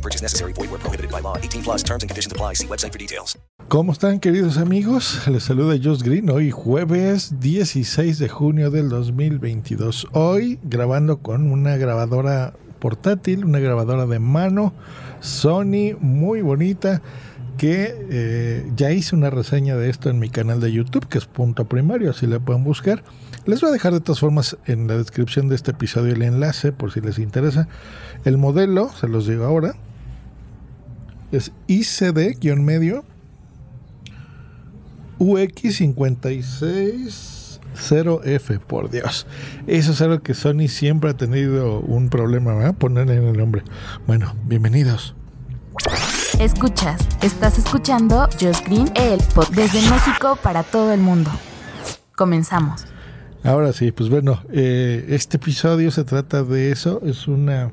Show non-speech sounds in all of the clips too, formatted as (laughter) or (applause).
No purchase necessary. Void where prohibited by law. 18 plus terms and conditions apply. See website for details. ¿Cómo están queridos amigos? Les saluda Josh Green hoy jueves 16 de junio del 2022. Hoy grabando con una grabadora portátil, una grabadora de mano Sony muy bonita que eh, ya hice una reseña de esto en mi canal de YouTube, que es punto primario, así le pueden buscar. Les voy a dejar de todas formas en la descripción de este episodio el enlace por si les interesa. El modelo, se los digo ahora, es ICD-medio UX560F, por Dios. Eso es algo que Sony siempre ha tenido un problema, ¿verdad? Ponerle en el nombre. Bueno, bienvenidos. Escuchas, estás escuchando Just Green, el podcast desde México para todo el mundo. Comenzamos. Ahora sí, pues bueno, eh, este episodio se trata de eso, es una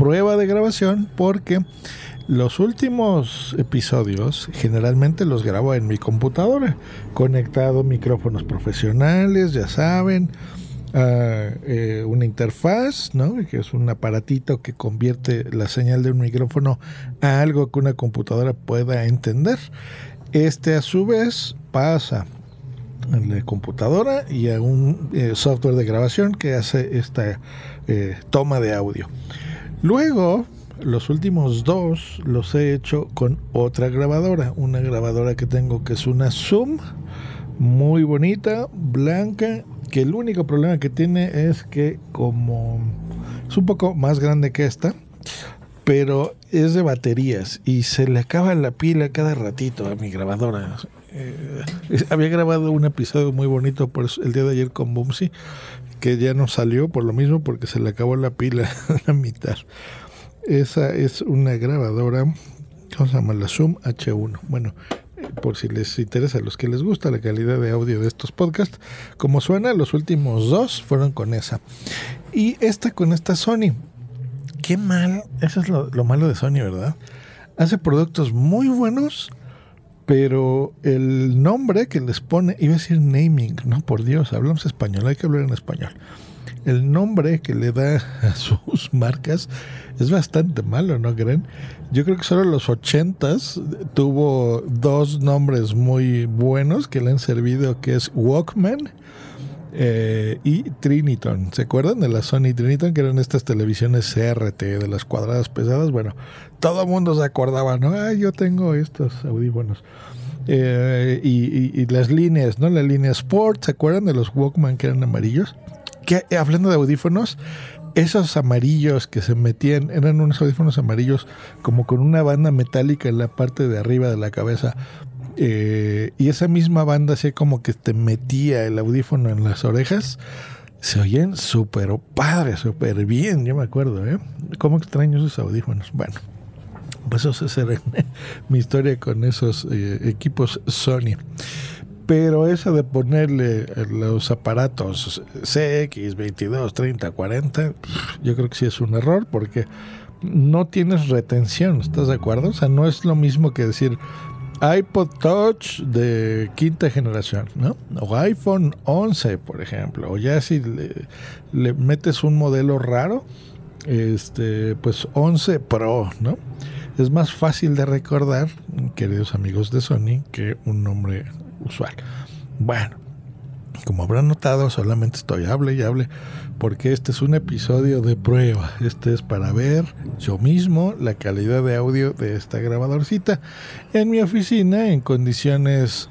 prueba de grabación porque los últimos episodios generalmente los grabo en mi computadora, conectado micrófonos profesionales, ya saben, a, eh, una interfaz, ¿no? que es un aparatito que convierte la señal de un micrófono a algo que una computadora pueda entender. Este a su vez pasa en la computadora y a un eh, software de grabación que hace esta eh, toma de audio. Luego, los últimos dos los he hecho con otra grabadora, una grabadora que tengo que es una Zoom, muy bonita, blanca, que el único problema que tiene es que como es un poco más grande que esta, pero es de baterías y se le acaba la pila cada ratito a mi grabadora. Eh, había grabado un episodio muy bonito por el día de ayer con Bumsy, que ya no salió por lo mismo porque se le acabó la pila a (laughs) la mitad. Esa es una grabadora, ¿cómo se llama? La Zoom H1. Bueno, por si les interesa a los que les gusta la calidad de audio de estos podcasts, como suena, los últimos dos fueron con esa. Y esta con esta Sony. Qué mal, eso es lo, lo malo de Sony, ¿verdad? Hace productos muy buenos, pero el nombre que les pone, iba a decir naming, no por Dios, hablamos español, hay que hablar en español. El nombre que le da (laughs) a sus marcas es bastante malo, ¿no creen? Yo creo que solo en los ochentas tuvo dos nombres muy buenos que le han servido, que es Walkman eh, y Triniton. ¿Se acuerdan de la Sony Triniton? Que eran estas televisiones CRT de las cuadradas pesadas. Bueno, todo el mundo se acordaba, ¿no? Ah, yo tengo estos audífonos. Eh, y, las líneas, ¿no? La línea Sport, ¿se acuerdan de los Walkman que eran amarillos? Que hablando de audífonos, esos amarillos que se metían, eran unos audífonos amarillos como con una banda metálica en la parte de arriba de la cabeza. Eh, y esa misma banda así como que te metía el audífono en las orejas. Se oyen súper padre, súper bien, yo me acuerdo, ¿eh? ¿Cómo extraño esos audífonos? Bueno, pues eso es (laughs) mi historia con esos eh, equipos Sony. Pero eso de ponerle los aparatos CX 22, 30, 40, yo creo que sí es un error porque no tienes retención, ¿estás de acuerdo? O sea, no es lo mismo que decir iPod Touch de quinta generación, ¿no? O iPhone 11, por ejemplo. O ya si le, metes un modelo raro, este, pues 11 Pro, ¿no? Es más fácil de recordar, queridos amigos de Sony, que un nombre usual. Bueno, como habrán notado, solamente estoy hable y hable porque este es un episodio de prueba. Este es para ver yo mismo la calidad de audio de esta grabadorcita en mi oficina en condiciones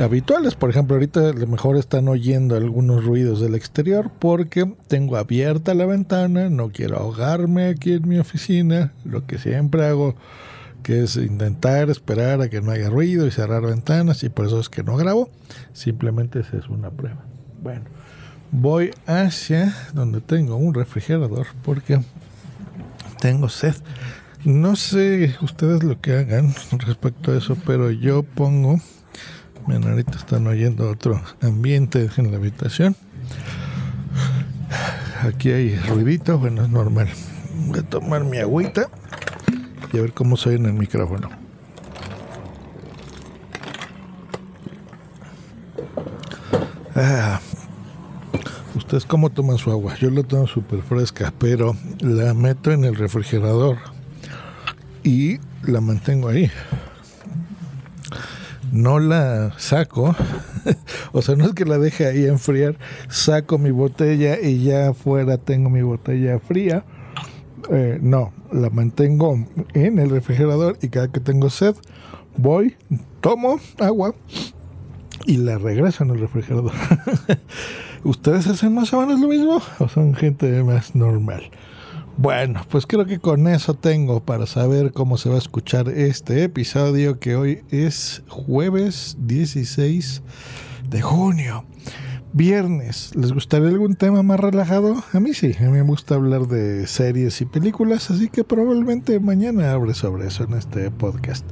habituales. Por ejemplo, ahorita a lo mejor están oyendo algunos ruidos del exterior porque tengo abierta la ventana, no quiero ahogarme aquí en mi oficina, lo que siempre hago que es intentar esperar a que no haya ruido y cerrar ventanas y por eso es que no grabo, simplemente esa es una prueba. Bueno, voy hacia donde tengo un refrigerador porque tengo sed. No sé ustedes lo que hagan respecto a eso, pero yo pongo. Miren, ahorita están oyendo otro ambiente en la habitación. Aquí hay ruidito, bueno, es normal. Voy a tomar mi agüita y a ver cómo soy en el micrófono. Ah, ¿Ustedes cómo toman su agua? Yo la tomo súper fresca, pero la meto en el refrigerador y la mantengo ahí. No la saco, (laughs) o sea, no es que la deje ahí enfriar, saco mi botella y ya afuera tengo mi botella fría. Eh, no, la mantengo en el refrigerador y cada que tengo sed, voy, tomo agua y la regreso en el refrigerador. (laughs) ¿Ustedes hacen más o menos lo mismo o son gente más normal? Bueno, pues creo que con eso tengo para saber cómo se va a escuchar este episodio que hoy es jueves 16 de junio. Viernes, ¿les gustaría algún tema más relajado? A mí sí, a mí me gusta hablar de series y películas, así que probablemente mañana abre sobre eso en este podcast.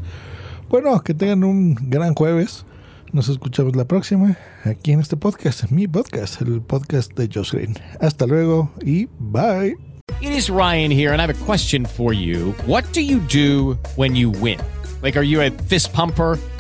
Bueno, que tengan un gran jueves. Nos escuchamos la próxima aquí en este podcast, mi podcast, el podcast de Josh Green. Hasta luego y bye. It is Ryan here, and I have a question for you. What do you do when you win? Like, are you a fist pumper?